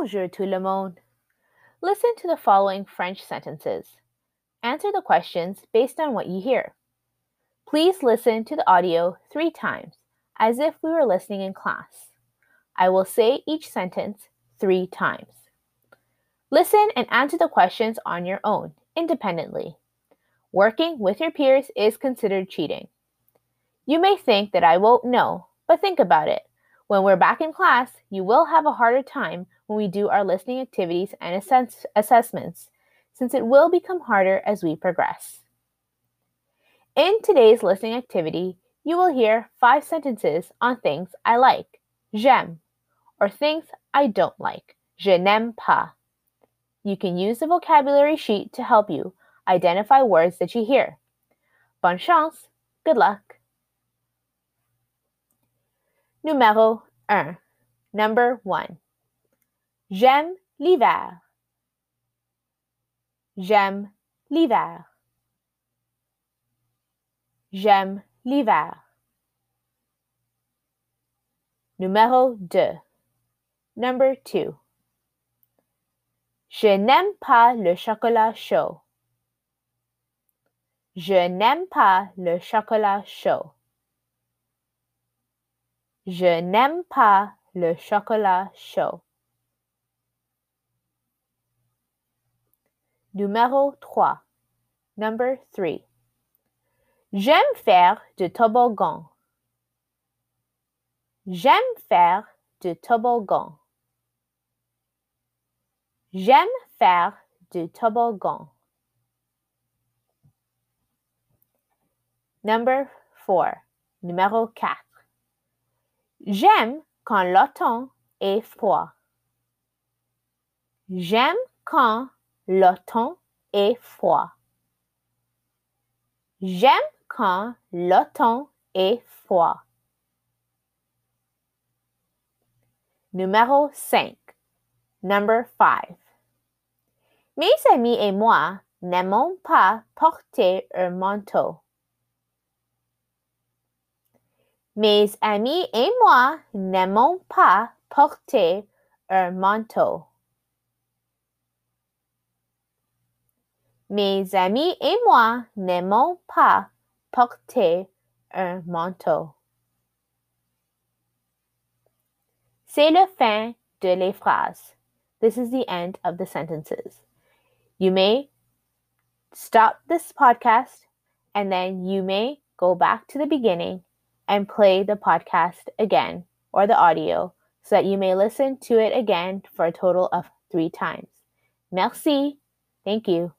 Bonjour tout le monde. Listen to the following French sentences. Answer the questions based on what you hear. Please listen to the audio three times, as if we were listening in class. I will say each sentence three times. Listen and answer the questions on your own, independently. Working with your peers is considered cheating. You may think that I won't know, but think about it. When we're back in class, you will have a harder time when we do our listening activities and assess- assessments, since it will become harder as we progress. In today's listening activity, you will hear five sentences on things I like, j'aime, or things I don't like, je n'aime pas. You can use the vocabulary sheet to help you identify words that you hear. Bonne chance! Good luck! Numéro 1. Number 1. J'aime l'hiver. J'aime l'hiver. J'aime l'hiver. Numéro 2. Number 2. Je n'aime pas le chocolat chaud. Je n'aime pas le chocolat chaud. Je n'aime pas le chocolat chaud. Numéro 3. Number 3. J'aime faire du toboggan. J'aime faire du toboggan. J'aime faire du toboggan. Number 4. Numéro 4. J'aime quand l'automne est froid. J'aime quand l'automne est froid. J'aime quand l'automne est froid. Numéro 5. Number 5. Mes amis et moi n'aimons pas porter un manteau. Mes amis et moi n'aimons pas porter un manteau. Mes amis et moi n'aimons pas porter un manteau. C'est le fin de les phrases. This is the end of the sentences. You may stop this podcast and then you may go back to the beginning and play the podcast again or the audio so that you may listen to it again for a total of three times. Merci. Thank you.